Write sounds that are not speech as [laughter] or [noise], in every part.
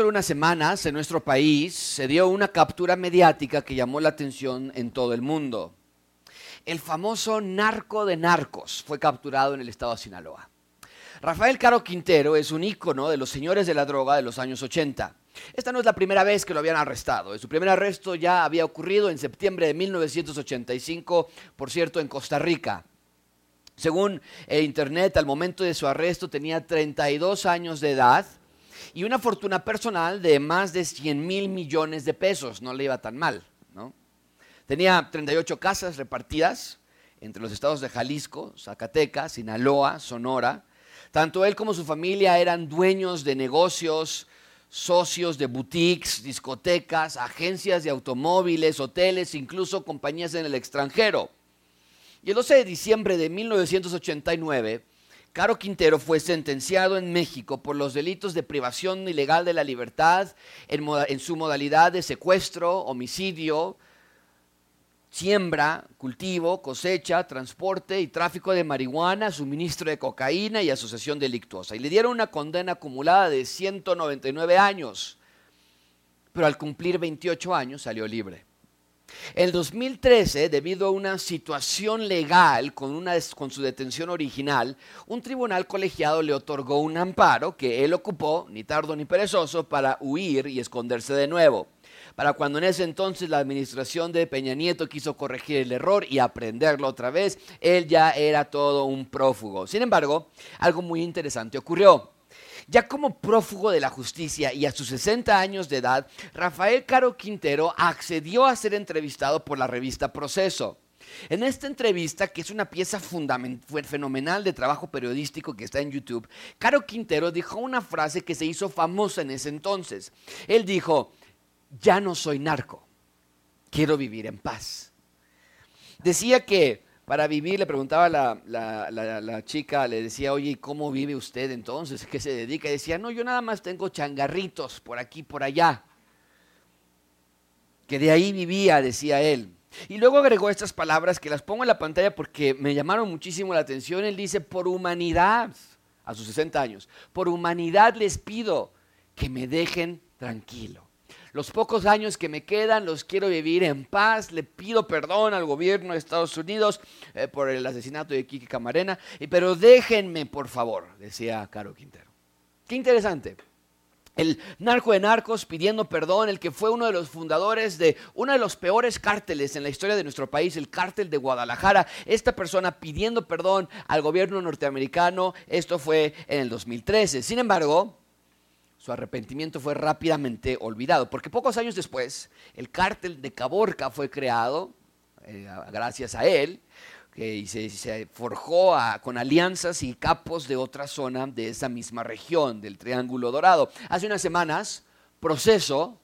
solo unas semanas en nuestro país se dio una captura mediática que llamó la atención en todo el mundo. El famoso narco de narcos fue capturado en el estado de Sinaloa. Rafael Caro Quintero es un ícono de los señores de la droga de los años 80. Esta no es la primera vez que lo habían arrestado. Su primer arresto ya había ocurrido en septiembre de 1985, por cierto, en Costa Rica. Según el Internet, al momento de su arresto tenía 32 años de edad y una fortuna personal de más de 100 mil millones de pesos. No le iba tan mal, ¿no? Tenía 38 casas repartidas entre los estados de Jalisco, Zacatecas, Sinaloa, Sonora. Tanto él como su familia eran dueños de negocios, socios de boutiques, discotecas, agencias de automóviles, hoteles, incluso compañías en el extranjero. Y el 12 de diciembre de 1989, Caro Quintero fue sentenciado en México por los delitos de privación ilegal de la libertad en, su modalidad de secuestro, homicidio, siembra, cultivo, cosecha, transporte y tráfico de marihuana, suministro de cocaína y asociación delictuosa. Y le dieron una condena acumulada de 199 años, pero al cumplir 28 años salió libre. En 2013, debido a una situación legal con, con, su detención original, un tribunal colegiado le otorgó un amparo que él ocupó, ni tardo ni perezoso, para huir y esconderse de nuevo. Para cuando en ese entonces la administración de Peña Nieto quiso corregir el error y aprenderlo otra vez, él ya era todo un prófugo. Sin embargo, algo muy interesante ocurrió. Ya como prófugo de la justicia y a sus 60 años de edad, Rafael Caro Quintero accedió a ser entrevistado por la revista Proceso. En esta entrevista, que es una pieza fenomenal de trabajo periodístico que está en YouTube, Caro Quintero dijo una frase que se hizo famosa en ese entonces. Él dijo, ya no soy narco, quiero vivir en paz. Decía que para vivir, le preguntaba la, la, chica, le decía, oye, ¿cómo vive usted entonces? ¿Qué se dedica? Y decía, no, yo nada más tengo changarritos por aquí, por allá. Que de ahí vivía, decía él. Y luego agregó estas palabras que las pongo en la pantalla porque me llamaron muchísimo la atención. Él dice, por humanidad, a sus 60 años, por humanidad les pido que me dejen tranquilo. Los pocos años que me quedan los quiero vivir en paz. Le pido perdón al gobierno de Estados Unidos eh, por el asesinato de Kiki Camarena. Pero déjenme, por favor, decía Caro Quintero. Qué interesante. El narco de narcos pidiendo perdón, el que fue uno de los fundadores de uno de los peores cárteles en la historia de nuestro país, el cártel de Guadalajara. Esta persona pidiendo perdón al gobierno norteamericano, esto fue en el 2013. Sin embargo, su arrepentimiento fue rápidamente olvidado, porque pocos años después el cártel de Caborca fue creado, eh, gracias a él, que se, forjó con alianzas y capos de otra zona de esa misma región, del Triángulo Dorado. Hace unas semanas, Proceso,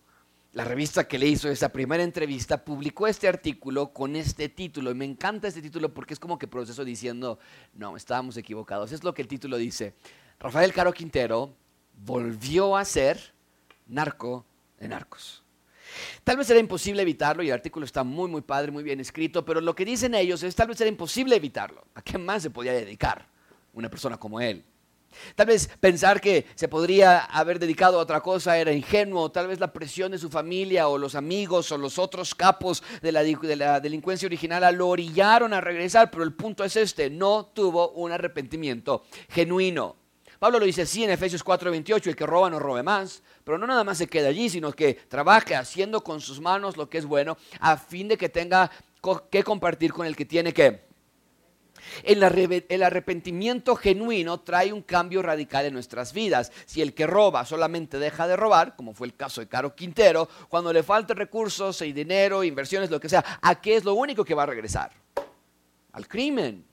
la revista que le hizo esa primera entrevista, publicó este artículo con este título. Y me encanta este título porque es como que Proceso diciendo, no, estábamos equivocados. Es lo que el título dice. Rafael Caro Quintero volvió a ser narco de narcos. Tal vez era imposible evitarlo y el artículo está muy, muy padre, muy bien escrito, pero lo que dicen ellos es tal vez era imposible evitarlo. ¿A qué más se podía dedicar una persona como él? Tal vez pensar que se podría haber dedicado a otra cosa era ingenuo, tal vez la presión de su familia o los amigos o los otros capos de la, de la delincuencia original lo orillaron a regresar, pero el punto es este, no tuvo un arrepentimiento genuino. Pablo lo dice así en Efesios 4:28, el que roba no robe más, pero no nada más se queda allí, sino que trabaje haciendo con sus manos lo que es bueno, a fin de que tenga que compartir con el que tiene que. El arrepentimiento genuino trae un cambio radical en nuestras vidas. Si el que roba solamente deja de robar, como fue el caso de Caro Quintero, cuando le faltan recursos y dinero, inversiones, lo que sea, ¿a qué es lo único que va a regresar? Al crimen.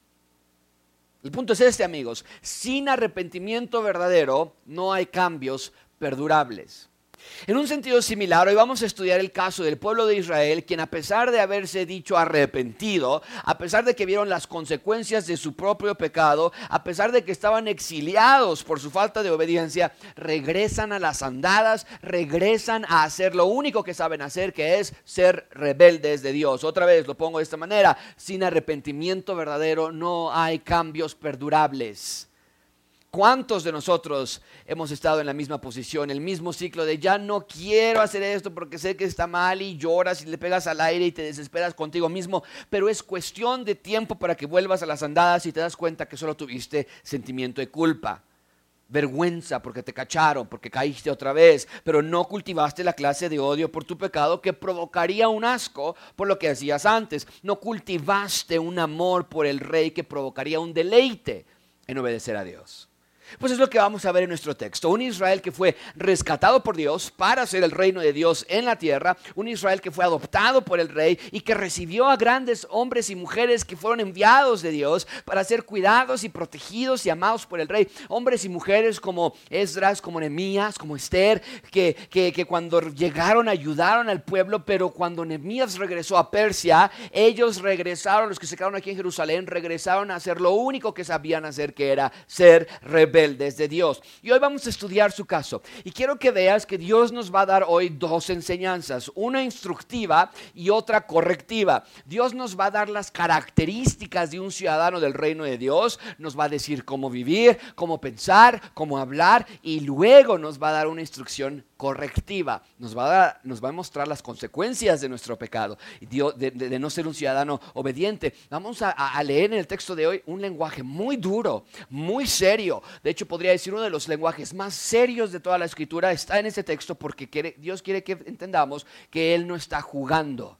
El punto es este, amigos. Sin arrepentimiento verdadero no hay cambios perdurables. En un sentido similar, hoy vamos a estudiar el caso del pueblo de Israel, quien a pesar de haberse dicho arrepentido, a pesar de que vieron las consecuencias de su propio pecado, a pesar de que estaban exiliados por su falta de obediencia, regresan a las andadas, regresan a hacer lo único que saben hacer, que es ser rebeldes de Dios. Otra vez lo pongo de esta manera, sin arrepentimiento verdadero no hay cambios perdurables. ¿Cuántos de nosotros hemos estado en la misma posición, el mismo ciclo de ya no quiero hacer esto porque sé que está mal y lloras y le pegas al aire y te desesperas contigo mismo, pero es cuestión de tiempo para que vuelvas a las andadas y te das cuenta que solo tuviste sentimiento de culpa? vergüenza porque te cacharon, porque caíste otra vez, pero no cultivaste la clase de odio por tu pecado que provocaría un asco por lo que hacías antes. No cultivaste un amor por el rey que provocaría un deleite en obedecer a Dios. Pues es lo que vamos a ver en nuestro texto. Un Israel que fue rescatado por Dios para ser el reino de Dios en la tierra. Un Israel que fue adoptado por el rey y que recibió a grandes hombres y mujeres que fueron enviados de Dios para ser cuidados y protegidos y amados por el rey. Hombres y mujeres como Esdras, como Nehemías, como Esther, que, que, cuando llegaron ayudaron al pueblo, pero cuando Nehemías regresó a Persia, ellos regresaron, los que se quedaron aquí en Jerusalén, regresaron a hacer lo único que sabían hacer, que era ser rebeldes desde Dios. Y hoy vamos a estudiar su caso. Y quiero que veas que Dios nos va a dar hoy dos enseñanzas, una instructiva y otra correctiva. Dios nos va a dar las características de un ciudadano del reino de Dios, nos va a decir cómo vivir, cómo pensar, cómo hablar y luego nos va a dar una instrucción correctiva, nos va a, nos va a mostrar las consecuencias de nuestro pecado, de, no ser un ciudadano obediente. Vamos a, a, leer en el texto de hoy un lenguaje muy duro, muy serio. De hecho, podría decir uno de los lenguajes más serios de toda la escritura está en este texto porque quiere, Dios quiere que entendamos que Él no está jugando.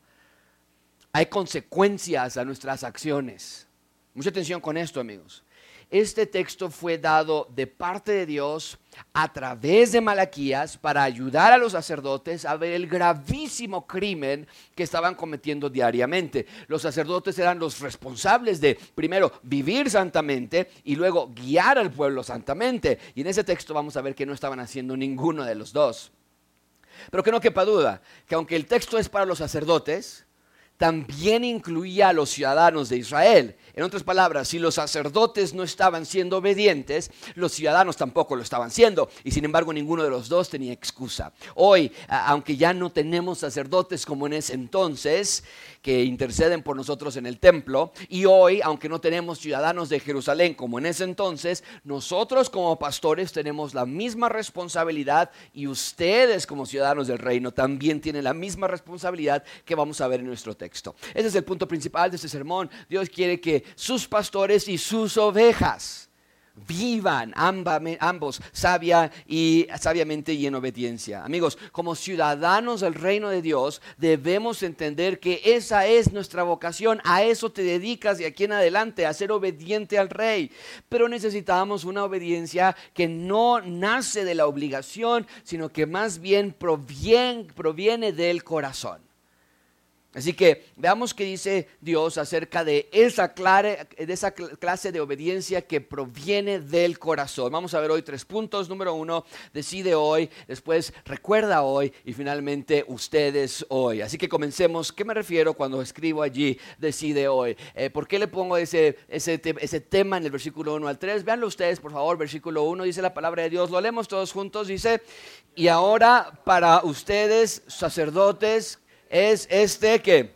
Hay consecuencias a nuestras acciones. Mucha atención con esto, amigos. Este texto fue dado de parte de Dios a través de Malaquías para ayudar a los sacerdotes a ver el gravísimo crimen que estaban cometiendo diariamente. Los sacerdotes eran los responsables de, primero, vivir santamente y luego guiar al pueblo santamente. Y en ese texto vamos a ver que no estaban haciendo ninguno de los dos. Pero que no quepa duda, que aunque el texto es para los sacerdotes, también incluía a los ciudadanos de Israel. En otras palabras, si los sacerdotes no estaban siendo obedientes, los ciudadanos tampoco lo estaban siendo. Y sin embargo, ninguno de los dos tenía excusa. Hoy, aunque ya no tenemos sacerdotes como en ese entonces, que interceden por nosotros en el templo, y hoy, aunque no tenemos ciudadanos de Jerusalén como en ese entonces, nosotros como pastores tenemos la misma responsabilidad y ustedes como ciudadanos del reino también tienen la misma responsabilidad que vamos a ver en nuestro texto. Ese es el punto principal de este sermón. Dios quiere que sus pastores y sus ovejas vivan ambos sabia y sabiamente y en obediencia. Amigos, como ciudadanos del reino de Dios, debemos entender que esa es nuestra vocación. A eso te dedicas de aquí en adelante, a ser obediente al rey. Pero necesitamos una obediencia que no nace de la obligación, sino que más bien proviene, proviene del corazón. Así que veamos qué dice Dios acerca de esa, clase de obediencia que proviene del corazón. Vamos a ver hoy tres puntos. Número uno, decide hoy, después recuerda hoy y finalmente ustedes hoy. Así que comencemos. ¿Qué me refiero cuando escribo allí, decide hoy? Eh, ¿Por qué le pongo ese, ese, tema en el versículo 1 al 3? Véanlo ustedes, por favor. Versículo 1 dice la palabra de Dios. Lo leemos todos juntos. Dice, y ahora para ustedes, sacerdotes, es este que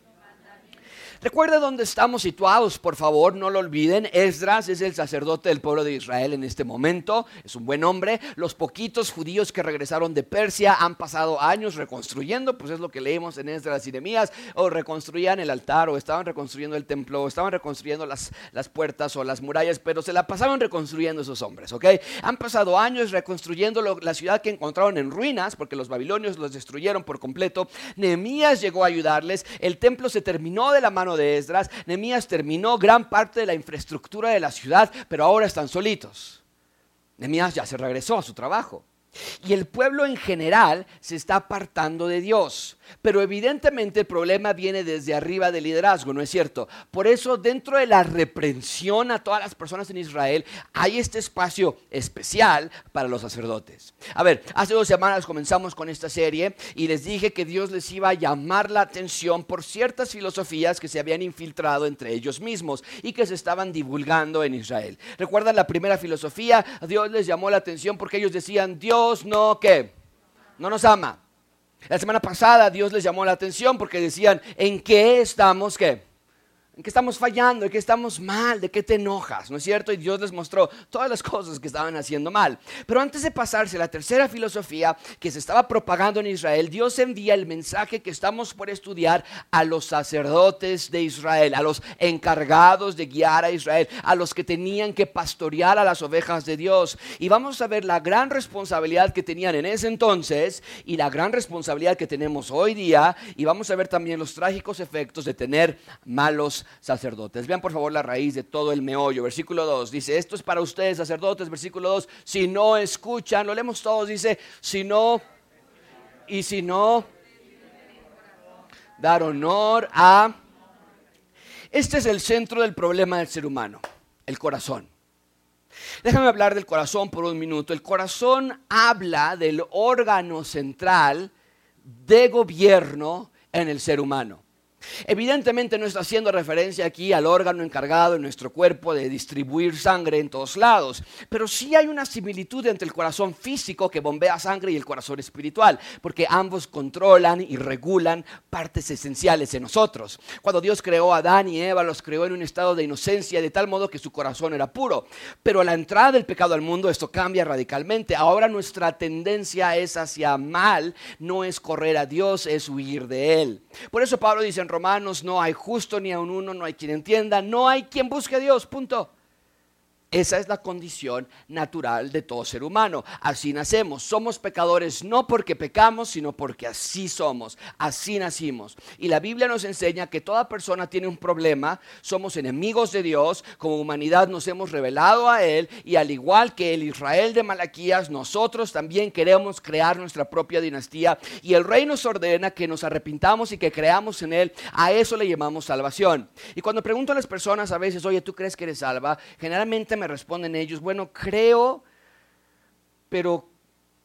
Recuerda dónde estamos situados, por favor, no lo olviden. Esdras es el sacerdote del pueblo de Israel en este momento, es un buen hombre. Los poquitos judíos que regresaron de Persia han pasado años reconstruyendo, pues es lo que leemos en Esdras y Nehemías, o reconstruían el altar, o estaban reconstruyendo el templo, o estaban reconstruyendo las, las puertas o las murallas, pero se la pasaban reconstruyendo esos hombres, ¿ok? Han pasado años reconstruyendo la ciudad que encontraron en ruinas, porque los babilonios los destruyeron por completo. Nehemías llegó a ayudarles, el templo se terminó de la mano de Esdras, Nehemías terminó gran parte de la infraestructura de la ciudad, pero ahora están solitos. Nehemías ya se regresó a su trabajo. Y el pueblo en general se está apartando de Dios. Pero evidentemente el problema viene desde arriba del liderazgo, ¿no es cierto? Por eso dentro de la reprensión a todas las personas en Israel hay este espacio especial para los sacerdotes. A ver, hace dos semanas comenzamos con esta serie y les dije que Dios les iba a llamar la atención por ciertas filosofías que se habían infiltrado entre ellos mismos y que se estaban divulgando en Israel. ¿Recuerdan la primera filosofía? Dios les llamó la atención porque ellos decían, Dios no, ¿qué? No nos ama. La semana pasada Dios les llamó la atención porque decían, ¿en qué estamos qué? En qué estamos fallando, en qué estamos mal, de qué te enojas, ¿no es cierto? Y Dios les mostró todas las [laughs] cosas que estaban haciendo mal. Pero antes de pasarse a la tercera filosofía que se estaba propagando en Israel, Dios envía el mensaje que estamos por estudiar a los sacerdotes de Israel, a los encargados de guiar a Israel, a los que tenían que pastorear a las ovejas de Dios. Y vamos a ver la gran responsabilidad que tenían en ese entonces y la gran responsabilidad que tenemos hoy día. Y vamos a ver también los trágicos efectos de tener malos sacerdotes. Vean por favor la raíz de todo el meollo. Versículo 2 dice, esto es para ustedes sacerdotes. Versículo 2, si no escuchan, lo leemos todos, dice, si no, y si no, dar honor a... Este es el centro del problema del ser humano, el corazón. Déjame hablar del corazón por un minuto. El corazón habla del órgano central de gobierno en el ser humano. Evidentemente no está haciendo referencia aquí al órgano encargado en nuestro cuerpo de distribuir sangre en todos lados, pero sí hay una similitud entre el corazón físico que bombea sangre y el corazón espiritual, porque ambos controlan y regulan partes esenciales en nosotros. Cuando Dios creó a Adán y Eva, los creó en un estado de inocencia de tal modo que su corazón era puro, pero a la entrada del pecado al mundo esto cambia radicalmente. Ahora nuestra tendencia es hacia mal, no es correr a Dios, es huir de Él. Por eso Pablo dice en Romanos, no hay justo ni a un uno, no hay quien entienda, no hay quien busque a Dios, punto. Esa es la condición natural de todo ser humano. Así nacemos. Somos pecadores no porque pecamos, sino porque así somos. Así nacimos. Y la Biblia nos enseña que toda persona tiene un problema. Somos enemigos de Dios. Como humanidad nos hemos revelado a Él. Y al igual que el Israel de Malaquías, nosotros también queremos crear nuestra propia dinastía. Y el rey nos ordena que nos arrepintamos y que creamos en Él. A eso le llamamos salvación. Y cuando pregunto a las personas a veces, oye, ¿tú crees que eres salva? Generalmente me responden ellos, bueno, creo, pero,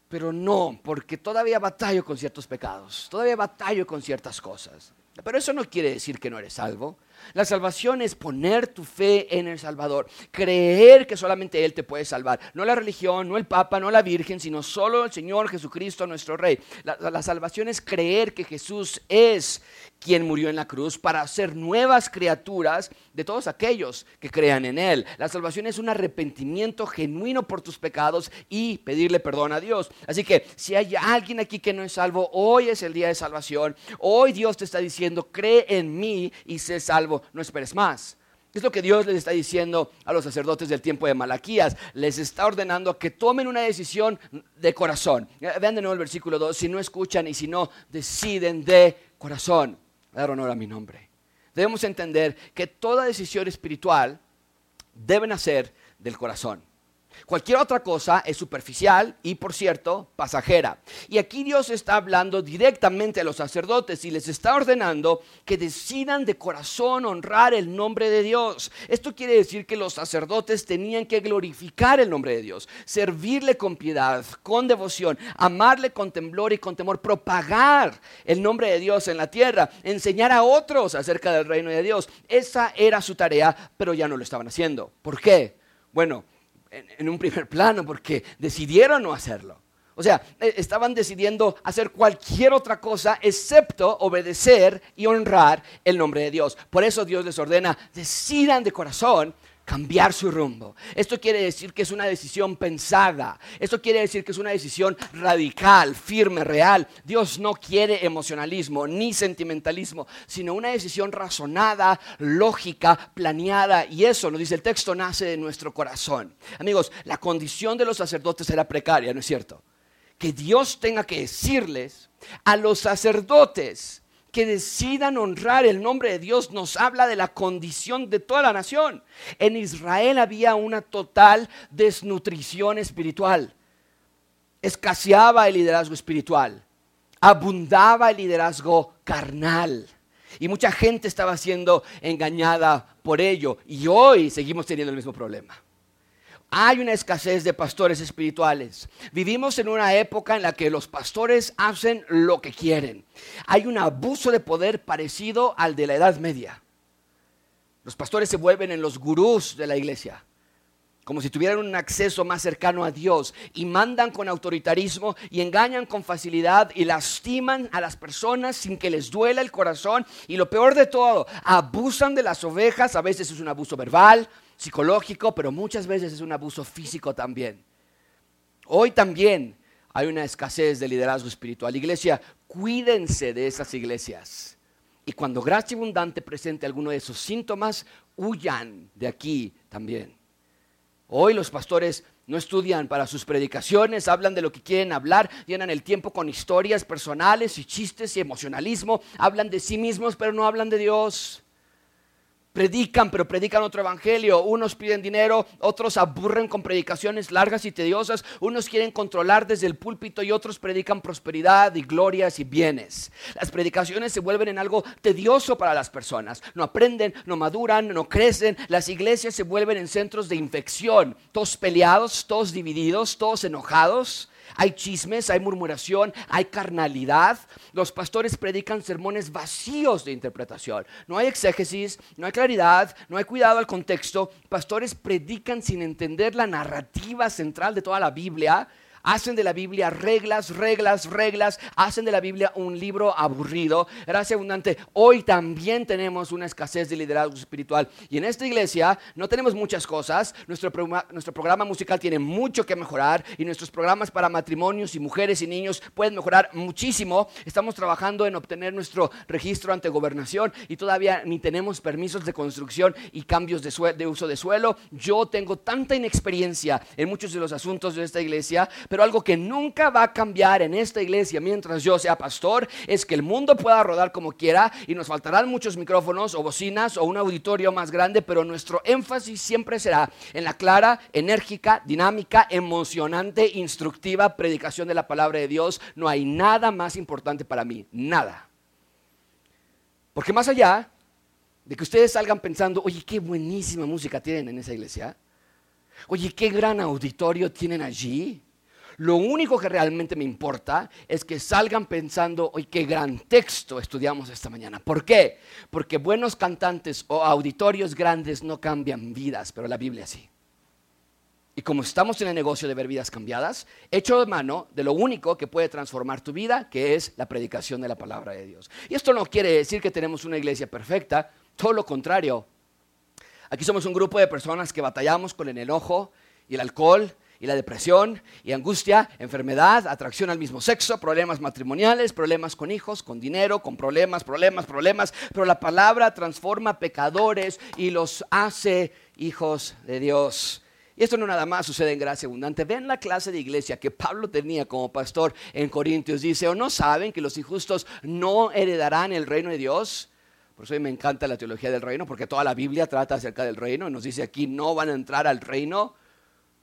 pero no, porque todavía batallo con ciertos pecados, todavía batallo con ciertas cosas. Pero eso no quiere decir que no eres salvo. La salvación es poner tu fe en el Salvador, creer que solamente Él te puede salvar. No la religión, no el Papa, no la Virgen, sino solo el Señor Jesucristo nuestro Rey. La, la, salvación es creer que Jesús es quien murió en la cruz para hacer nuevas criaturas de todos aquellos que crean en Él. La salvación es un arrepentimiento genuino por tus pecados y pedirle perdón a Dios. Así que si hay alguien aquí que no es salvo, hoy es el día de salvación. Hoy Dios te está diciendo, cree en mí y sé salvo no esperes más. Es lo que Dios les está diciendo a los sacerdotes del tiempo de Malaquías. Les está ordenando que tomen una decisión de corazón. Vean de nuevo el versículo 2. Si no escuchan y si no deciden de corazón, dar honor a mi nombre. Debemos entender que toda decisión espiritual debe nacer del corazón. Cualquier otra cosa es superficial y, por cierto, pasajera. Y aquí Dios está hablando directamente a los sacerdotes y les está ordenando que decidan de corazón honrar el nombre de Dios. Esto quiere decir que los sacerdotes tenían que glorificar el nombre de Dios, servirle con piedad, con devoción, amarle con temblor y con temor, propagar el nombre de Dios en la tierra, enseñar a otros acerca del reino de Dios. Esa era su tarea, pero ya no lo estaban haciendo. ¿Por qué? Bueno, en, un primer plano porque decidieron no hacerlo. O sea, e, estaban decidiendo hacer cualquier otra cosa excepto obedecer y honrar el nombre de Dios. Por eso Dios les ordena, decidan de corazón cambiar su rumbo. Esto quiere decir que es una decisión pensada. Esto quiere decir que es una decisión radical, firme, real. Dios no quiere emocionalismo ni sentimentalismo, sino una decisión razonada, lógica, planeada. Y eso, nos dice el texto, nace de nuestro corazón. Amigos, la condición de los sacerdotes era precaria, ¿no es cierto? Que Dios tenga que decirles a los sacerdotes, que decidan honrar el nombre de Dios nos habla de la condición de toda la nación. En Israel había una total desnutrición espiritual. Escaseaba el liderazgo espiritual. Abundaba el liderazgo carnal. Y mucha gente estaba siendo engañada por ello. Y hoy seguimos teniendo el mismo problema. Hay una escasez de pastores espirituales. Vivimos en una época en la que los pastores hacen lo que quieren. Hay un abuso de poder parecido al de la Edad Media. Los pastores se vuelven en los gurús de la iglesia. como si tuvieran un acceso más cercano a Dios y mandan con autoritarismo y engañan con facilidad y lastiman a las personas sin que les duela el corazón y lo peor de todo, abusan de las ovejas, a veces es un abuso verbal, psicológico, pero muchas veces es un abuso físico también. Hoy también hay una escasez de liderazgo espiritual. Iglesia, cuídense de esas iglesias. Y cuando gracia abundante presente alguno de esos síntomas, huyan de aquí también. Hoy los pastores no estudian para sus predicaciones, hablan de lo que quieren hablar, llenan el tiempo con historias personales y chistes y emocionalismo, hablan de sí mismos pero no hablan de Dios. Predican, pero predican otro evangelio. Unos piden dinero, otros aburren con predicaciones largas y tediosas. Unos quieren controlar desde el púlpito y otros predican prosperidad y glorias y bienes. Las predicaciones se vuelven en algo tedioso para las personas. No aprenden, no maduran, no crecen. Las iglesias se vuelven en centros de infección. Todos peleados, todos divididos, todos enojados. Hay chismes, hay murmuración, hay carnalidad. Los pastores predican sermones vacíos de interpretación. No hay exégesis, no hay claridad, no hay cuidado al contexto. Pastores predican sin entender la narrativa central de toda la Biblia hacen de la Biblia reglas, reglas, reglas, hacen de la Biblia un libro aburrido. Gracias abundante. Hoy también tenemos una escasez de liderazgo espiritual. Y en esta iglesia no tenemos muchas cosas. Nuestro programa, nuestro programa musical tiene mucho que mejorar y nuestros programas para matrimonios y mujeres y niños pueden mejorar muchísimo. Estamos trabajando en obtener nuestro registro ante gobernación y todavía ni tenemos permisos de construcción y cambios de, de uso de suelo. Yo tengo tanta inexperiencia en muchos de los asuntos de esta iglesia, pero algo que nunca va a cambiar en esta iglesia mientras yo sea pastor es que el mundo pueda rodar como quiera y nos faltarán muchos micrófonos o bocinas o un auditorio más grande, pero nuestro énfasis siempre será en la clara, enérgica, dinámica, emocionante, instructiva predicación de la palabra de Dios. No hay nada más importante para mí, nada. Porque más allá de que ustedes salgan pensando, oye, qué buenísima música tienen en esa iglesia, oye, qué gran auditorio tienen allí, lo único que realmente me importa es que salgan pensando, hoy qué gran texto estudiamos esta mañana. ¿Por qué? Porque buenos cantantes o auditorios grandes no cambian vidas, pero la Biblia sí. Y como estamos en el negocio de ver vidas cambiadas, hecho de mano de lo único que puede transformar tu vida, que es la predicación de la palabra de Dios. Y esto no quiere decir que tenemos una iglesia perfecta, todo lo contrario. Aquí somos un grupo de personas que batallamos con el enojo y el alcohol y la depresión y angustia, enfermedad, atracción al mismo sexo, problemas matrimoniales, problemas con hijos, con dinero, con problemas, problemas, problemas. Pero la palabra transforma pecadores y los hace hijos de Dios. Y esto no nada más sucede en gracia abundante. Ven la clase de iglesia que Pablo tenía como pastor en Corintios. Dice, ¿o no saben que los injustos no heredarán el reino de Dios? Por eso me encanta la teología del reino, porque toda la Biblia trata acerca del reino. Nos dice aquí, no van a entrar al reino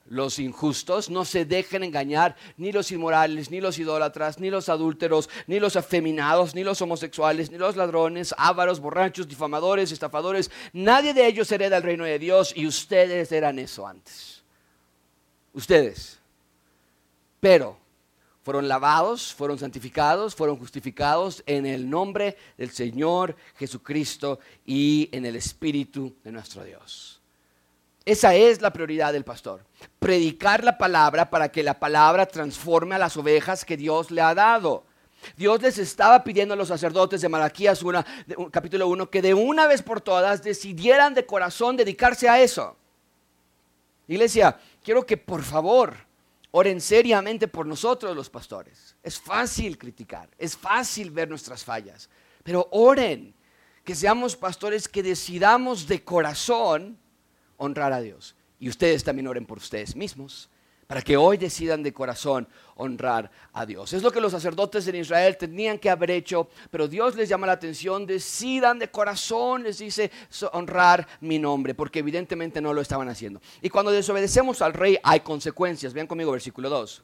los injustos, no se dejen engañar ni los inmorales, ni los idólatras, ni los adúlteros, ni los afeminados, ni los homosexuales, ni los ladrones, ávaros, borrachos, difamadores, estafadores. Nadie de ellos hereda el reino de Dios y ustedes eran eso antes. Ustedes. Pero fueron lavados, fueron santificados, fueron justificados en el nombre del Señor Jesucristo y en el Espíritu de nuestro Dios. Esa es la prioridad del pastor. Predicar la palabra para que la palabra transforme a las ovejas que Dios le ha dado. Dios les estaba pidiendo a los sacerdotes de Malaquías 1, capítulo 1 que de una vez por todas decidieran de corazón dedicarse a eso. Iglesia, quiero que por favor oren seriamente por nosotros los pastores. Es fácil criticar, es fácil ver nuestras fallas, pero oren que seamos pastores que decidamos de corazón honrar a Dios. Y ustedes también oren por ustedes mismos, para que hoy decidan de corazón honrar a Dios. Es lo que los sacerdotes en Israel tenían que haber hecho, pero Dios les llama la atención, decidan de corazón, les dice honrar mi nombre, porque evidentemente no lo estaban haciendo. Y cuando desobedecemos al rey hay consecuencias. Vean conmigo versículo 2.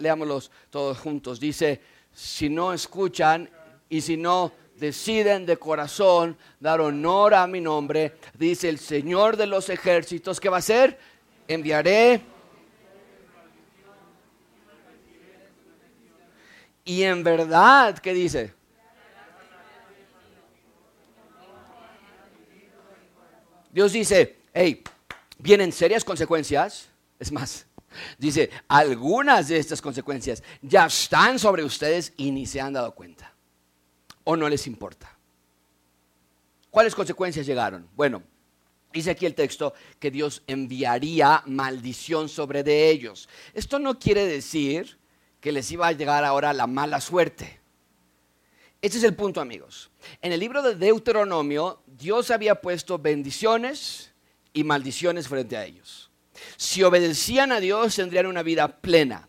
Leámoslos todos juntos. Dice, si no escuchan y si no deciden de corazón dar honor a mi nombre, dice el Señor de los ejércitos, ¿qué va a hacer? Enviaré y en verdad, ¿qué dice? Dios dice, hey, vienen serias consecuencias. Es más, dice, algunas de estas consecuencias ya están sobre ustedes y ni se han dado cuenta. O no les importa. ¿Cuáles consecuencias llegaron? Bueno, dice aquí el texto que Dios enviaría maldición sobre de ellos. Esto no quiere decir que les iba a llegar ahora la mala suerte. Este es el punto, amigos. En el libro de Deuteronomio, Dios había puesto bendiciones y maldiciones frente a ellos. Si obedecían a Dios, tendrían una vida plena.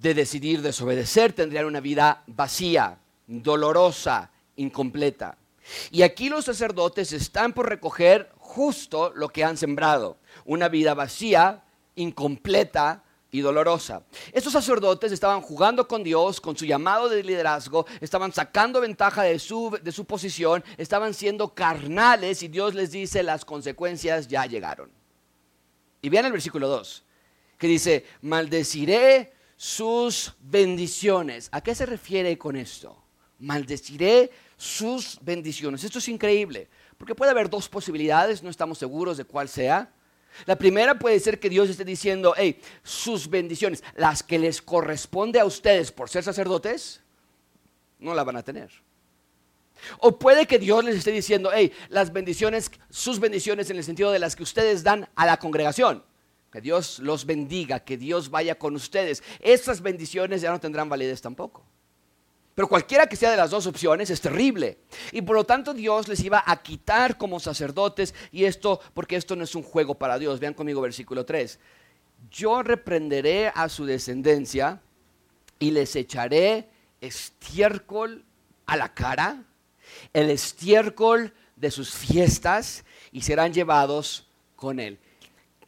De decidir desobedecer, tendrían una vida vacía, dolorosa, incompleta. Y aquí los sacerdotes están por recoger justo lo que han sembrado, una vida vacía, incompleta, y dolorosa. Estos sacerdotes estaban jugando con Dios, con su llamado de liderazgo, estaban sacando ventaja de su, de su posición, estaban siendo carnales y Dios les dice las consecuencias ya llegaron. Y vean el versículo 2, que dice, maldeciré sus bendiciones. ¿A qué se refiere con esto? Maldeciré sus bendiciones. Esto es increíble, porque puede haber dos posibilidades, no estamos seguros de cuál sea. La primera puede ser que Dios esté diciendo, hey, sus bendiciones, las que les corresponde a ustedes por ser sacerdotes, no la van a tener. O puede que Dios les esté diciendo, hey, las bendiciones, sus bendiciones en el sentido de las que ustedes dan a la congregación. Que Dios los bendiga, que Dios vaya con ustedes. Esas bendiciones ya no tendrán validez tampoco. Pero cualquiera que sea de las dos opciones es terrible. Y por lo tanto Dios les iba a quitar como sacerdotes. Y esto, porque esto no es un juego para Dios. Vean conmigo versículo 3. Yo reprenderé a su descendencia y les echaré estiércol a la cara, el estiércol de sus fiestas y serán llevados con él.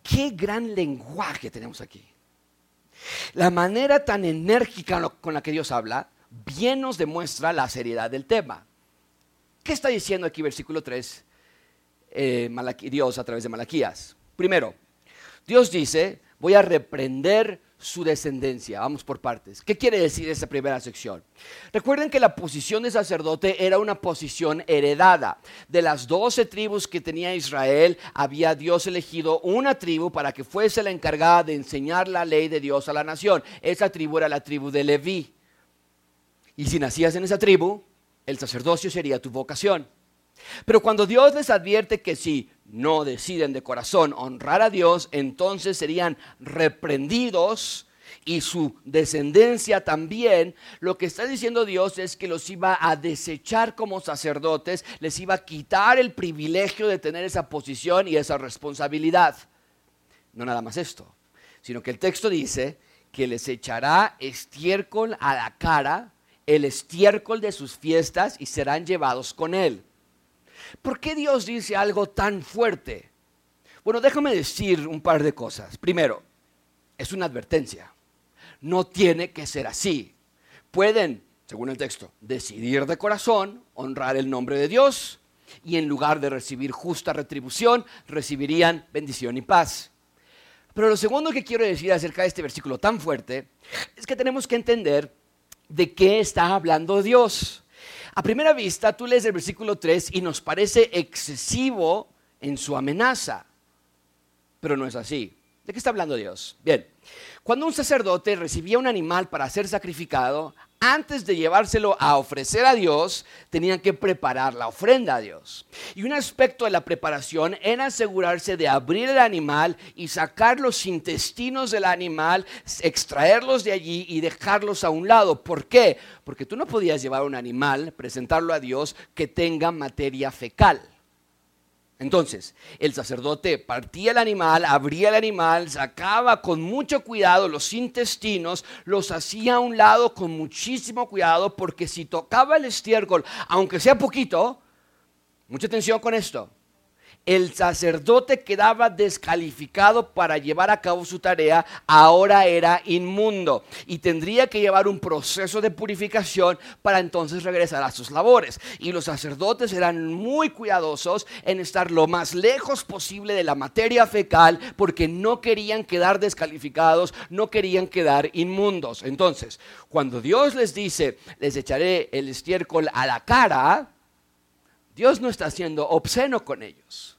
Qué gran lenguaje tenemos aquí. La manera tan enérgica con la que Dios habla bien nos demuestra la seriedad del tema. ¿Qué está diciendo aquí versículo 3 eh, Dios a través de Malaquías? Primero, Dios dice, voy a reprender su descendencia. Vamos por partes. ¿Qué quiere decir esa primera sección? Recuerden que la posición de sacerdote era una posición heredada. De las doce tribus que tenía Israel, había Dios elegido una tribu para que fuese la encargada de enseñar la ley de Dios a la nación. Esa tribu era la tribu de Leví. Y si nacías en esa tribu, el sacerdocio sería tu vocación. Pero cuando Dios les advierte que si no deciden de corazón honrar a Dios, entonces serían reprendidos y su descendencia también, lo que está diciendo Dios es que los iba a desechar como sacerdotes, les iba a quitar el privilegio de tener esa posición y esa responsabilidad. No nada más esto, sino que el texto dice que les echará estiércol a la cara el estiércol de sus fiestas y serán llevados con él. ¿Por qué Dios dice algo tan fuerte? Bueno, déjame decir un par de cosas. Primero, es una advertencia. No tiene que ser así. Pueden, según el texto, decidir de corazón honrar el nombre de Dios y en lugar de recibir justa retribución, recibirían bendición y paz. Pero lo segundo que quiero decir acerca de este versículo tan fuerte es que tenemos que entender de qué está hablando Dios. A primera vista, tú lees el versículo 3 y nos parece excesivo en su amenaza, pero no es así. ¿De qué está hablando Dios? Bien, cuando un sacerdote recibía un animal para ser sacrificado, antes de llevárselo a ofrecer a Dios, tenían que preparar la ofrenda a Dios. Y un aspecto de la preparación era asegurarse de abrir el animal y sacar los intestinos del animal, extraerlos de allí y dejarlos a un lado. ¿Por qué? Porque tú no podías llevar un animal, presentarlo a Dios, que tenga materia fecal. Entonces, el sacerdote partía el animal, abría el animal, sacaba con mucho cuidado los intestinos, los hacía a un lado con muchísimo cuidado, porque si tocaba el estiércol, aunque sea poquito, mucha atención con esto, el sacerdote quedaba descalificado para llevar a cabo su tarea, ahora era inmundo y tendría que llevar un proceso de purificación para entonces regresar a sus labores. Y los sacerdotes eran muy cuidadosos en estar lo más lejos posible de la materia fecal porque no querían quedar descalificados, no querían quedar inmundos. Entonces, cuando Dios les dice, les echaré el estiércol a la cara, Dios no está siendo obsceno con ellos.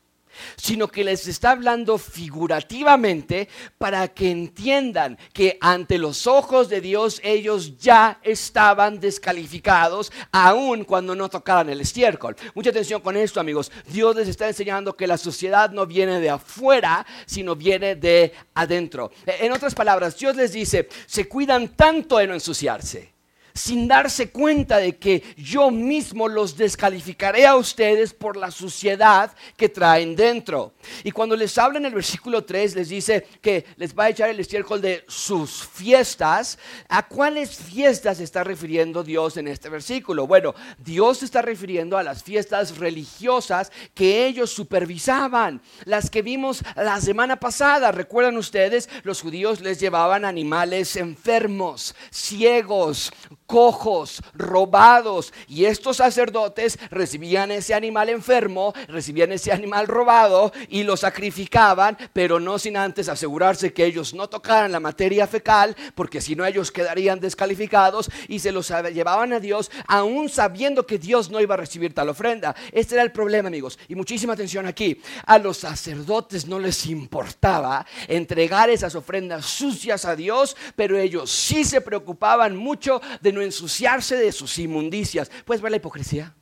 Sino que les está hablando figurativamente para que entiendan que ante los ojos de Dios ellos ya estaban descalificados, aun cuando no tocaran el estiércol. Mucha atención con esto, amigos. Dios les está enseñando que la sociedad no viene de afuera, sino viene de adentro. En otras palabras, Dios les dice, se cuidan tanto de no ensuciarse sin darse cuenta de que yo mismo los descalificaré a ustedes por la suciedad que traen dentro. Y cuando les habla en el versículo 3, les dice que les va a echar el estiércol de sus fiestas. ¿A cuáles fiestas está refiriendo Dios en este versículo? Bueno, Dios está refiriendo a las fiestas religiosas que ellos supervisaban, las que vimos la semana pasada. ¿Recuerdan ustedes? Los judíos les llevaban animales enfermos, ciegos, cojos, robados. Y estos sacerdotes recibían ese animal enfermo, recibían ese animal robado y lo sacrificaban, pero no sin antes asegurarse que ellos no tocaran la materia fecal, porque si no ellos quedarían descalificados y se los llevaban a Dios, aún sabiendo que Dios no iba a recibir tal ofrenda. Este era el problema, amigos. Y muchísima atención aquí. A los sacerdotes no les importaba entregar esas ofrendas sucias a Dios, pero ellos sí se preocupaban mucho de ensuciarse de sus inmundicias. ¿Puedes ver la hipocresía?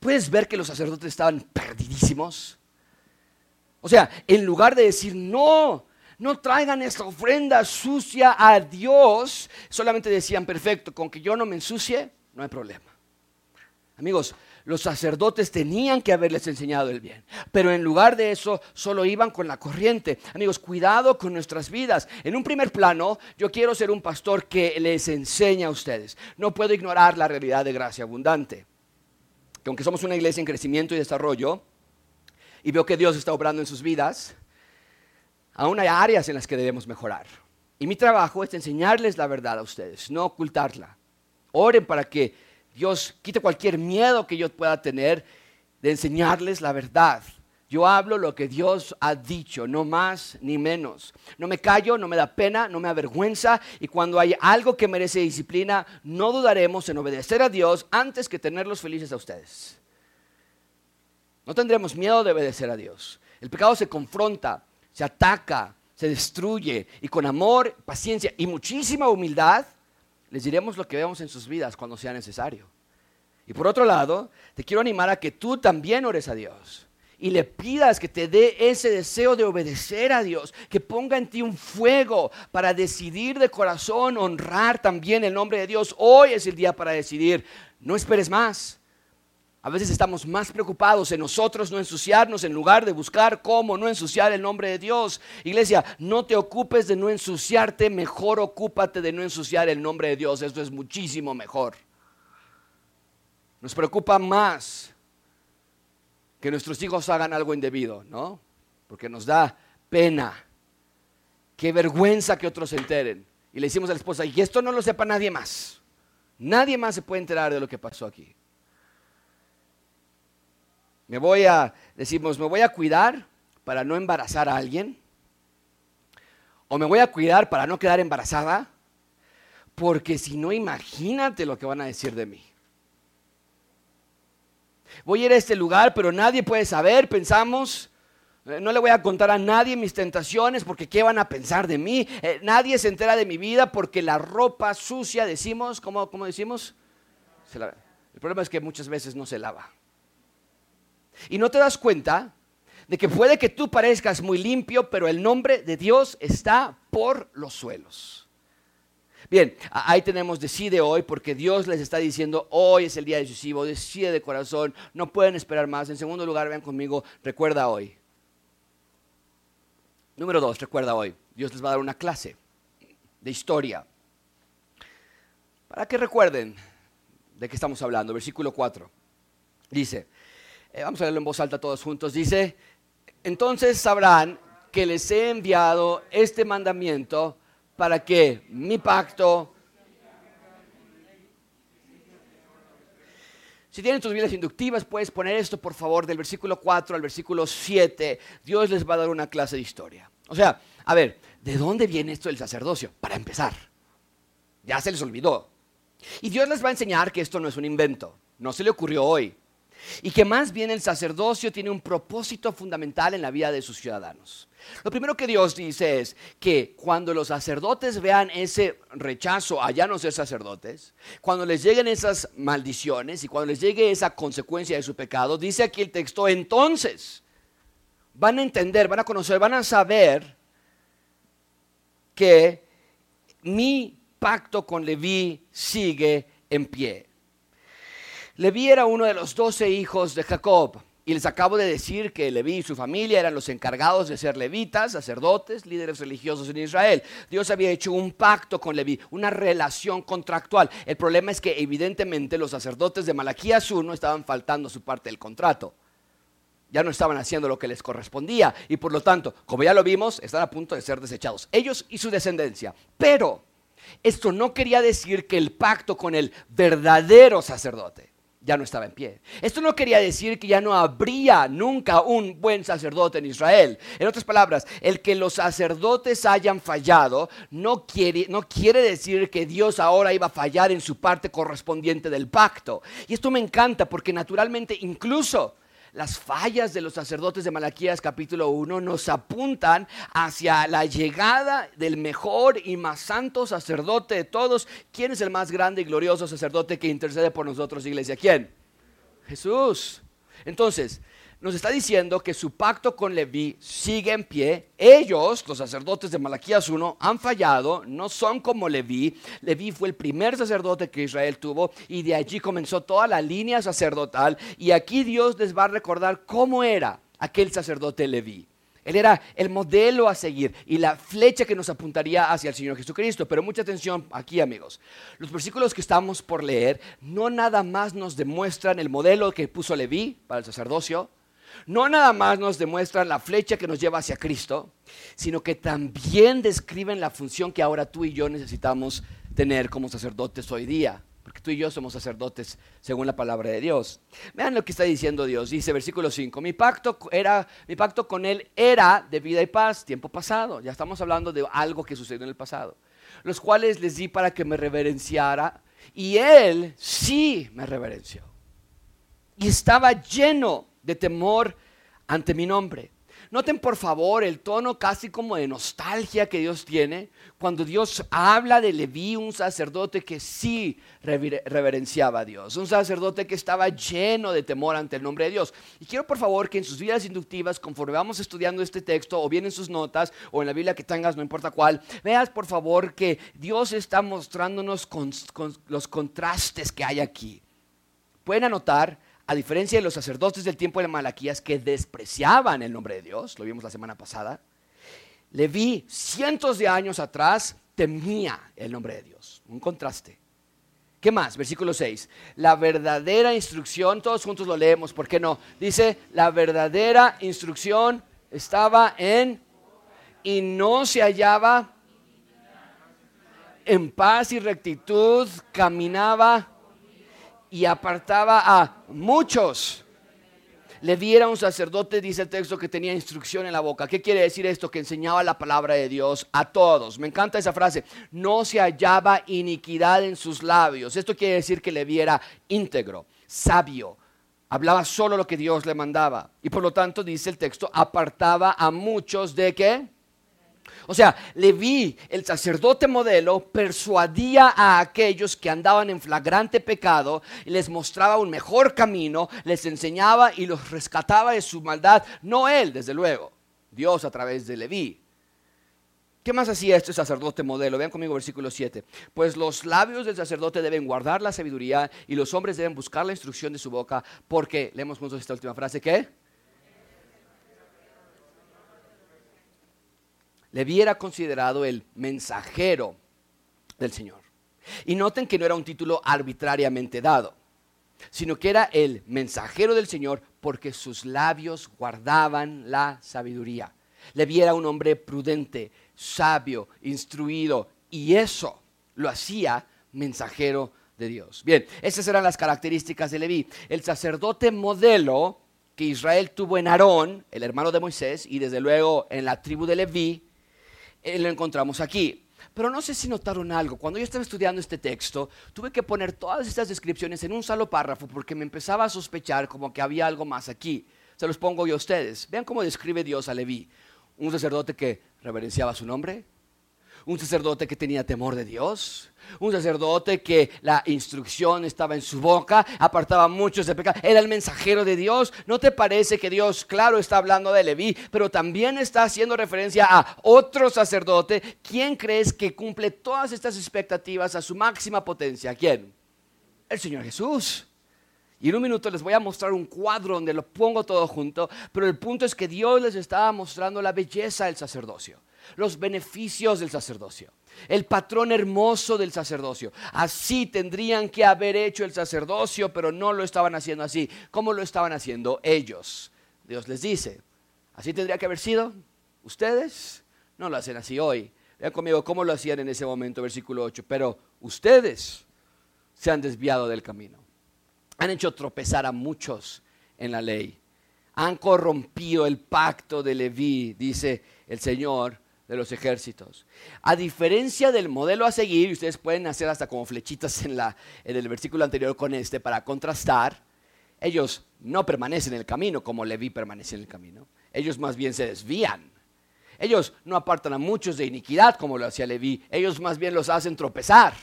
¿Puedes ver que los sacerdotes estaban perdidísimos? O sea, en lugar de decir, no, no traigan esta ofrenda sucia a Dios, solamente decían, perfecto, con que yo no me ensucie, no hay problema. Amigos, los sacerdotes tenían que haberles enseñado el bien. Pero en lugar de eso, solo iban con la corriente. Amigos, cuidado con nuestras vidas. En un primer plano, yo quiero ser un pastor que les enseña a ustedes. No puedo ignorar la realidad de gracia abundante. Que aunque somos una iglesia en crecimiento y desarrollo, y veo que Dios está obrando en sus vidas, aún hay áreas en las que debemos mejorar. Y mi trabajo es enseñarles la verdad a ustedes, no ocultarla. Oren para que Dios quite cualquier miedo que yo pueda tener de enseñarles la verdad. Yo hablo lo que Dios ha dicho, no más ni menos. No me callo, no me da pena, no me avergüenza. Y cuando hay algo que merece disciplina, no dudaremos en obedecer a Dios antes que tenerlos felices a ustedes. No tendremos miedo de obedecer a Dios. El pecado se confronta, se ataca, se destruye. Y con amor, paciencia y muchísima humildad les diremos lo que vemos en sus vidas cuando sea necesario. Y por otro lado, te quiero animar a que tú también ores a Dios y le pidas que te dé ese deseo de obedecer a Dios, que ponga en ti un fuego para decidir de corazón honrar también el nombre de Dios. Hoy es el día para decidir, no esperes más. A veces estamos más preocupados en nosotros no ensuciarnos en lugar de buscar cómo no ensuciar el nombre de Dios. Iglesia, no te ocupes de no ensuciarte, mejor ocúpate de no ensuciar el nombre de Dios. Esto es muchísimo mejor. Nos preocupa más que nuestros hijos hagan algo indebido, ¿no? Porque nos da pena. Qué vergüenza que otros se enteren. Y le decimos a la esposa, y esto no lo sepa nadie más. Nadie más se puede enterar de lo que pasó aquí. Me voy a, decimos, me voy a cuidar para no embarazar a alguien. O me voy a cuidar para no quedar embarazada. Porque si no, imagínate lo que van a decir de mí. Voy a ir a este lugar, pero nadie puede saber, pensamos. Eh, no le voy a contar a nadie mis tentaciones porque qué van a pensar de mí. Eh, nadie se entera de mi vida porque la ropa sucia, decimos, ¿cómo, cómo decimos? El problema es que muchas veces no se lava. Y no te das cuenta de que puede que tú parezcas muy limpio, pero el nombre de Dios está por los suelos. Bien, ahí tenemos decide hoy porque Dios les está diciendo hoy es el día decisivo, decide de corazón, no pueden esperar más. En segundo lugar, vean conmigo, recuerda hoy. Número dos, recuerda hoy. Dios les va a dar una clase de historia. Para que recuerden de qué estamos hablando. Versículo 4. Dice, eh, vamos a leerlo en voz alta todos juntos, dice, entonces sabrán que les he enviado este mandamiento para que mi pacto... Si tienen tus vidas inductivas, puedes poner esto, por favor, del versículo 4 al versículo 7. Dios les va a dar una clase de historia. O sea, a ver, ¿de dónde viene esto del sacerdocio? Para empezar, ya se les olvidó. Y Dios les va a enseñar que esto no es un invento, no se le ocurrió hoy. Y que más bien el sacerdocio tiene un propósito fundamental en la vida de sus ciudadanos. Lo primero que Dios dice es que cuando los sacerdotes vean ese rechazo a ya no ser sacerdotes, cuando les lleguen esas maldiciones y cuando les llegue esa consecuencia de su pecado, dice aquí el texto, entonces van a entender, van a conocer, van a saber que mi pacto con Leví sigue en pie. Leví era uno de los doce hijos de Jacob. Y les acabo de decir que Leví y su familia eran los encargados de ser levitas, sacerdotes, líderes religiosos en Israel. Dios había hecho un pacto con Leví, una relación contractual. El problema es que evidentemente los sacerdotes de Malaquías 1 estaban faltando su parte del contrato. Ya no estaban haciendo lo que les correspondía y por lo tanto, como ya lo vimos, están a punto de ser desechados. Ellos y su descendencia. Pero esto no quería decir que el pacto con el verdadero sacerdote ya no estaba en pie. Esto no quería decir que ya no habría nunca un buen sacerdote en Israel. En otras palabras, el que los sacerdotes hayan fallado no quiere, no quiere decir que Dios ahora iba a fallar en su parte correspondiente del pacto. Y esto me encanta porque naturalmente incluso las fallas de los sacerdotes de Malaquías capítulo 1 nos apuntan hacia la llegada del mejor y más santo sacerdote de todos. ¿Quién es el más grande y glorioso sacerdote que intercede por nosotros, iglesia? ¿Quién? Jesús. Entonces, nos está diciendo que su pacto con Leví sigue en pie. Ellos, los sacerdotes de Malaquías 1, han fallado, no son como Leví. Leví fue el primer sacerdote que Israel tuvo y de allí comenzó toda la línea sacerdotal. Y aquí Dios les va a recordar cómo era aquel sacerdote Leví. Él era el modelo a seguir y la flecha que nos apuntaría hacia el Señor Jesucristo. Pero mucha atención aquí, amigos. Los versículos que estamos por leer no nada más nos demuestran el modelo que puso Leví para el sacerdocio, no nada más nos demuestran la flecha que nos lleva hacia Cristo, sino que también describen la función que ahora tú y yo necesitamos tener como sacerdotes hoy día. Porque tú y yo somos sacerdotes según la palabra de Dios. Vean lo que está diciendo Dios. Dice versículo 5, mi pacto, era, mi pacto con Él era de vida y paz, tiempo pasado. Ya estamos hablando de algo que sucedió en el pasado. Los cuales les di para que me reverenciara. Y Él sí me reverenció. Y estaba lleno de temor ante mi nombre. Noten por favor el tono casi como de nostalgia que Dios tiene cuando Dios habla de Leví, un sacerdote que sí reverenciaba a Dios, un sacerdote que estaba lleno de temor ante el nombre de Dios. Y quiero por favor que en sus vidas inductivas, conforme vamos estudiando este texto, o bien en sus notas, o en la Biblia que tengas, no importa cuál, veas por favor que Dios está mostrándonos los contrastes que hay aquí. Pueden anotar a diferencia de los sacerdotes del tiempo de Malaquías que despreciaban el nombre de Dios, lo vimos la semana pasada, Leví cientos de años atrás temía el nombre de Dios. Un contraste. ¿Qué más? Versículo 6. La verdadera instrucción, todos juntos lo leemos, ¿por qué no? Dice, la verdadera instrucción estaba en y no se hallaba en paz y rectitud, caminaba y apartaba a muchos. Le diera un sacerdote, dice el texto, que tenía instrucción en la boca. ¿Qué quiere decir esto? Que enseñaba la palabra de Dios a todos. Me encanta esa frase. No se hallaba iniquidad en sus labios. Esto quiere decir que le viera íntegro, sabio. Hablaba solo lo que Dios le mandaba. Y por lo tanto, dice el texto, apartaba a muchos de qué? O sea, Leví, el sacerdote modelo, persuadía a aquellos que andaban en flagrante pecado y les mostraba un mejor camino, les enseñaba y los rescataba de su maldad. No él, desde luego, Dios a través de Leví. ¿Qué más hacía este sacerdote modelo? Vean conmigo versículo 7. Pues los labios del sacerdote deben guardar la sabiduría y los hombres deben buscar la instrucción de su boca porque, leemos juntos esta última frase, ¿qué? Le hubiera considerado el mensajero del Señor. Y noten que no era un título arbitrariamente dado, sino que era el mensajero del Señor porque sus labios guardaban la sabiduría. Le viera un hombre prudente, sabio, instruido, y eso lo hacía mensajero de Dios. Bien, esas eran las características de Leví. El sacerdote modelo que Israel tuvo en Aarón, el hermano de Moisés, y desde luego en la tribu de Leví, eh, lo encontramos aquí. Pero no sé si notaron algo. Cuando yo estaba estudiando este texto, tuve que poner todas estas descripciones en un solo párrafo porque me empezaba a sospechar como que había algo más aquí. Se los pongo yo a ustedes. Vean cómo describe Dios a Leví. Un sacerdote que reverenciaba su nombre, un sacerdote que tenía temor de Dios, un sacerdote que la instrucción estaba en su boca, apartaba muchos de pecado, era el mensajero de Dios. ¿No te parece que Dios, claro, está hablando de Leví, pero también está haciendo referencia a otro sacerdote? ¿Quién crees que cumple todas estas expectativas a su máxima potencia? ¿Quién? El Señor Jesús. Y en un minuto les voy a mostrar un cuadro donde lo pongo todo junto, pero el punto es que Dios les estaba mostrando la belleza del sacerdocio los beneficios del sacerdocio, el patrón hermoso del sacerdocio. Así tendrían que haber hecho el sacerdocio, pero no lo estaban haciendo así. ¿Cómo lo estaban haciendo ellos? Dios les dice, así tendría que haber sido. Ustedes no lo hacen así hoy. Vean conmigo cómo lo hacían en ese momento, versículo 8. Pero ustedes se han desviado del camino. Han hecho tropezar a muchos en la ley. Han corrompido el pacto de Leví, dice el Señor de los ejércitos. A diferencia del modelo a seguir, y ustedes pueden hacer hasta como flechitas en, la, en el versículo anterior con este para contrastar, ellos no permanecen en el camino como Leví permanece en el camino. Ellos más bien se desvían. Ellos no apartan a muchos de iniquidad como lo hacía Leví. Ellos más bien los hacen tropezar.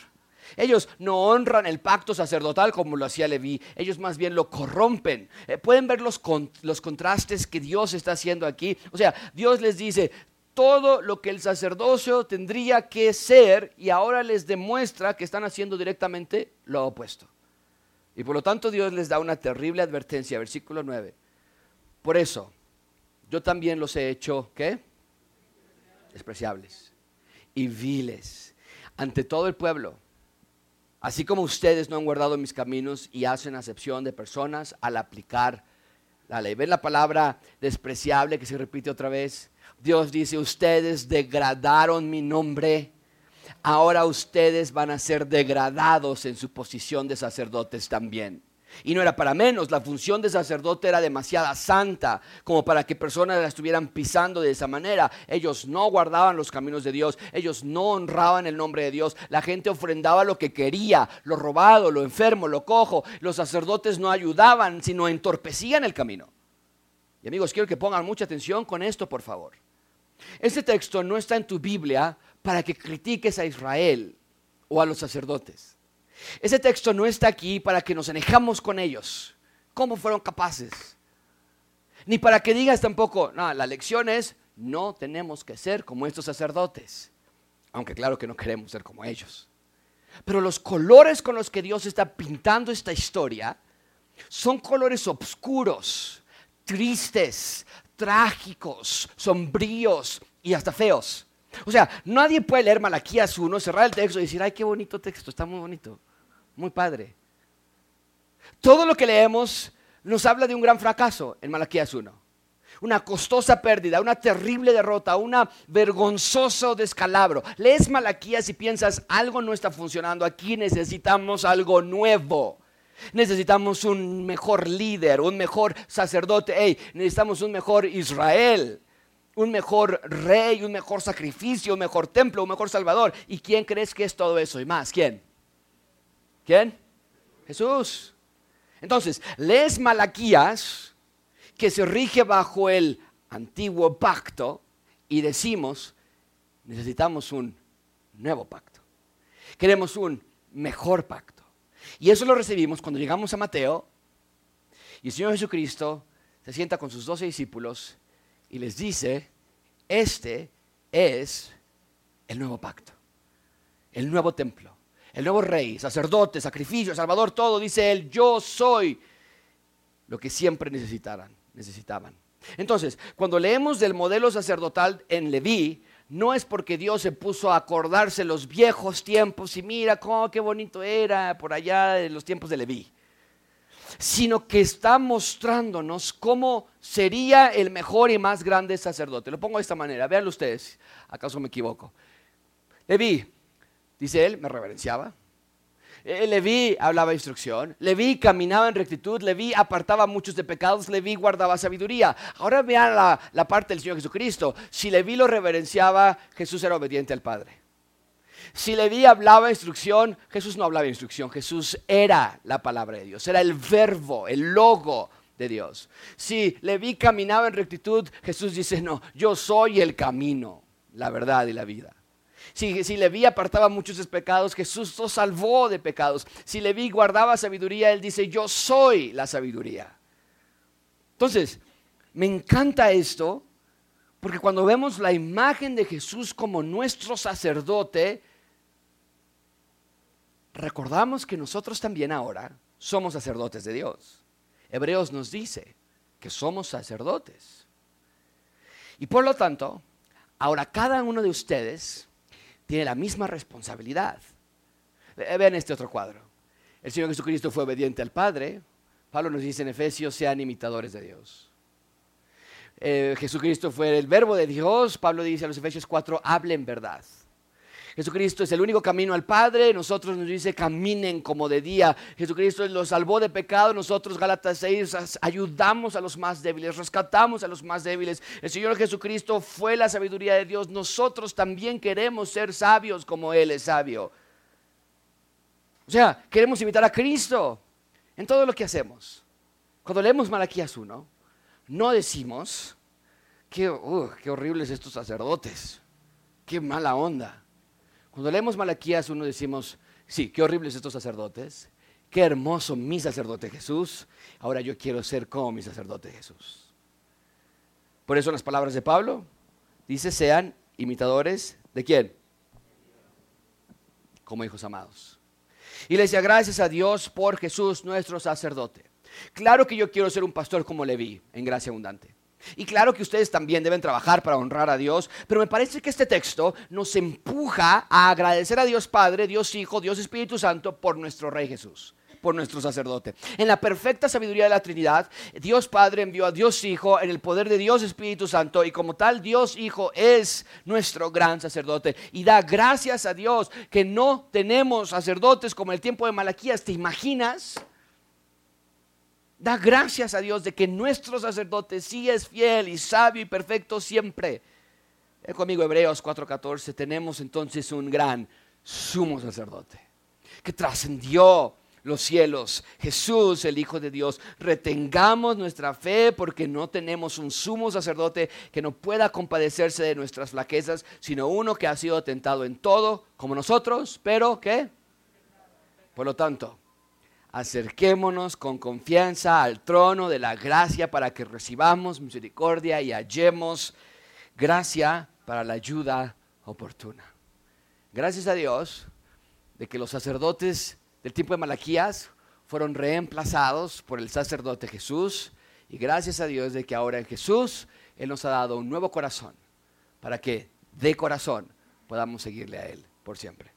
Ellos no honran el pacto sacerdotal como lo hacía Leví, ellos más bien lo corrompen. Eh, pueden ver los, los contrastes que Dios está haciendo aquí. O sea, Dios les dice, todo lo que el sacerdocio tendría que ser y ahora les demuestra que están haciendo directamente lo opuesto. Y por lo tanto Dios les da una terrible advertencia, versículo 9. Por eso, yo también los he hecho, ¿qué? Despreciables y viles ante todo el pueblo. Así como ustedes no han guardado mis caminos y hacen acepción de personas al aplicar la ley. ¿Ven la palabra despreciable que se repite otra vez? Dios dice, ustedes degradaron mi nombre, ahora ustedes van a ser degradados en su posición de sacerdotes también. Y no era para menos, la función de sacerdote era demasiada santa como para que personas la estuvieran pisando de esa manera. Ellos no guardaban los caminos de Dios, ellos no honraban el nombre de Dios. La gente ofrendaba lo que quería, lo robado, lo enfermo, lo cojo. Los sacerdotes no ayudaban, sino entorpecían el camino. Y amigos, quiero que pongan mucha atención con esto, por favor. Este texto no está en tu Biblia para que critiques a Israel o a los sacerdotes. Ese texto no está aquí para que nos enejamos con ellos. ¿Cómo fueron capaces? Ni para que digas tampoco, no, la lección es, no tenemos que ser como estos sacerdotes. Aunque claro que no queremos ser como ellos. Pero los colores con los que Dios está pintando esta historia son colores oscuros, tristes, trágicos, sombríos y hasta feos. O sea, nadie puede leer Malaquías 1, cerrar el texto y decir, ay, qué bonito texto, está muy bonito, muy padre. Todo lo que leemos nos habla de un gran fracaso en Malaquías 1. Una costosa pérdida, una terrible derrota, una vergonzoso descalabro. Lees Malaquías y piensas, algo no está funcionando, aquí necesitamos algo nuevo. Necesitamos un mejor líder, un mejor sacerdote. Hey, necesitamos un mejor Israel, un mejor rey, un mejor sacrificio, un mejor templo, un mejor salvador. ¿Y quién crees que es todo eso y más? ¿Quién? ¿Quién? Jesús. Entonces, lees Malaquías, que se rige bajo el antiguo pacto, y decimos, necesitamos un nuevo pacto. Queremos un mejor pacto. Y eso lo recibimos cuando llegamos a Mateo y el Señor Jesucristo se sienta con sus doce discípulos y les dice, este es el nuevo pacto, el nuevo templo, el nuevo rey, sacerdote, sacrificio, salvador, todo, dice él, yo soy lo que siempre necesitaban. Entonces, cuando leemos del modelo sacerdotal en Leví, no es porque Dios se puso a acordarse los viejos tiempos y mira cómo qué bonito era por allá en los tiempos de Leví, sino que está mostrándonos cómo sería el mejor y más grande sacerdote. Lo pongo de esta manera, veanlo ustedes, acaso me equivoco. Leví, dice él, me reverenciaba, eh, Leví hablaba instrucción, Leví caminaba en rectitud, Leví apartaba muchos de pecados, Leví guardaba sabiduría. Ahora vean la, parte del Señor Jesucristo. Si Leví lo reverenciaba, Jesús era obediente al Padre. Si Leví hablaba instrucción, Jesús no hablaba instrucción, Jesús era la palabra de Dios, era el verbo, el logo de Dios. Si Leví caminaba en rectitud, Jesús dice, no, yo soy el camino, la verdad y la vida. Si, si Leví apartaba muchos pecados, Jesús lo salvó de pecados. Si Leví guardaba sabiduría, Él dice, yo soy la sabiduría. Entonces, me encanta esto, porque cuando vemos la imagen de Jesús como nuestro sacerdote, recordamos que nosotros también ahora somos sacerdotes de Dios. Hebreos nos dice que somos sacerdotes. Y por lo tanto, ahora cada uno de ustedes tiene la misma responsabilidad. Vean este otro cuadro. El Señor Jesucristo fue obediente al Padre. Pablo nos dice en Efesios, sean imitadores de Dios. Eh, Jesucristo fue el verbo de Dios. Pablo dice a los Efesios 4, hablen verdad. Jesucristo es el único camino al Padre. Nosotros nos dice caminen como de día. Jesucristo los salvó de pecado. Nosotros, Gálatas 6, ayudamos a los más débiles, rescatamos a los más débiles. El Señor Jesucristo fue la sabiduría de Dios. Nosotros también queremos ser sabios como Él es sabio. O sea, queremos imitar a Cristo en todo lo que hacemos. Cuando leemos Malaquías 1, no decimos, qué, uh, qué horribles estos sacerdotes, qué mala onda. Cuando leemos Malaquías uno decimos, sí, qué horribles estos sacerdotes, qué hermoso mi sacerdote Jesús, ahora yo quiero ser como mi sacerdote Jesús. Por eso en las palabras de Pablo dice, sean imitadores de quién? Como hijos amados. Y le decía, gracias a Dios por Jesús nuestro sacerdote. Claro que yo quiero ser un pastor como Leví, en gracia abundante. Y claro que ustedes también deben trabajar para honrar a Dios, pero me parece que este texto nos empuja a agradecer a Dios Padre, Dios Hijo, Dios Espíritu Santo por nuestro Rey Jesús por nuestro sacerdote. En la perfecta sabiduría de la Trinidad, Dios Padre envió a Dios Hijo en el poder de Dios Espíritu Santo y como tal Dios Hijo es nuestro gran sacerdote y da gracias a Dios que no tenemos sacerdotes como el tiempo de Malaquías. ¿Te imaginas? Da gracias a Dios de que nuestro sacerdote sí es fiel y sabio y perfecto siempre. Ven conmigo Hebreos 4:14, tenemos entonces un gran sumo sacerdote que trascendió los cielos, Jesús, el Hijo de Dios. Retengamos nuestra fe porque no tenemos un sumo sacerdote que no pueda compadecerse de nuestras flaquezas, sino uno que ha sido tentado en todo, como nosotros, pero ¿qué? Por lo tanto, acerquémonos con confianza al trono de la gracia para que recibamos misericordia y hallemos gracia para la ayuda oportuna. Gracias a Dios de que los sacerdotes del tiempo de Malaquías fueron reemplazados por el sacerdote Jesús y gracias a Dios de que ahora en Jesús Él nos ha dado un nuevo corazón para que de corazón podamos seguirle a Él por siempre.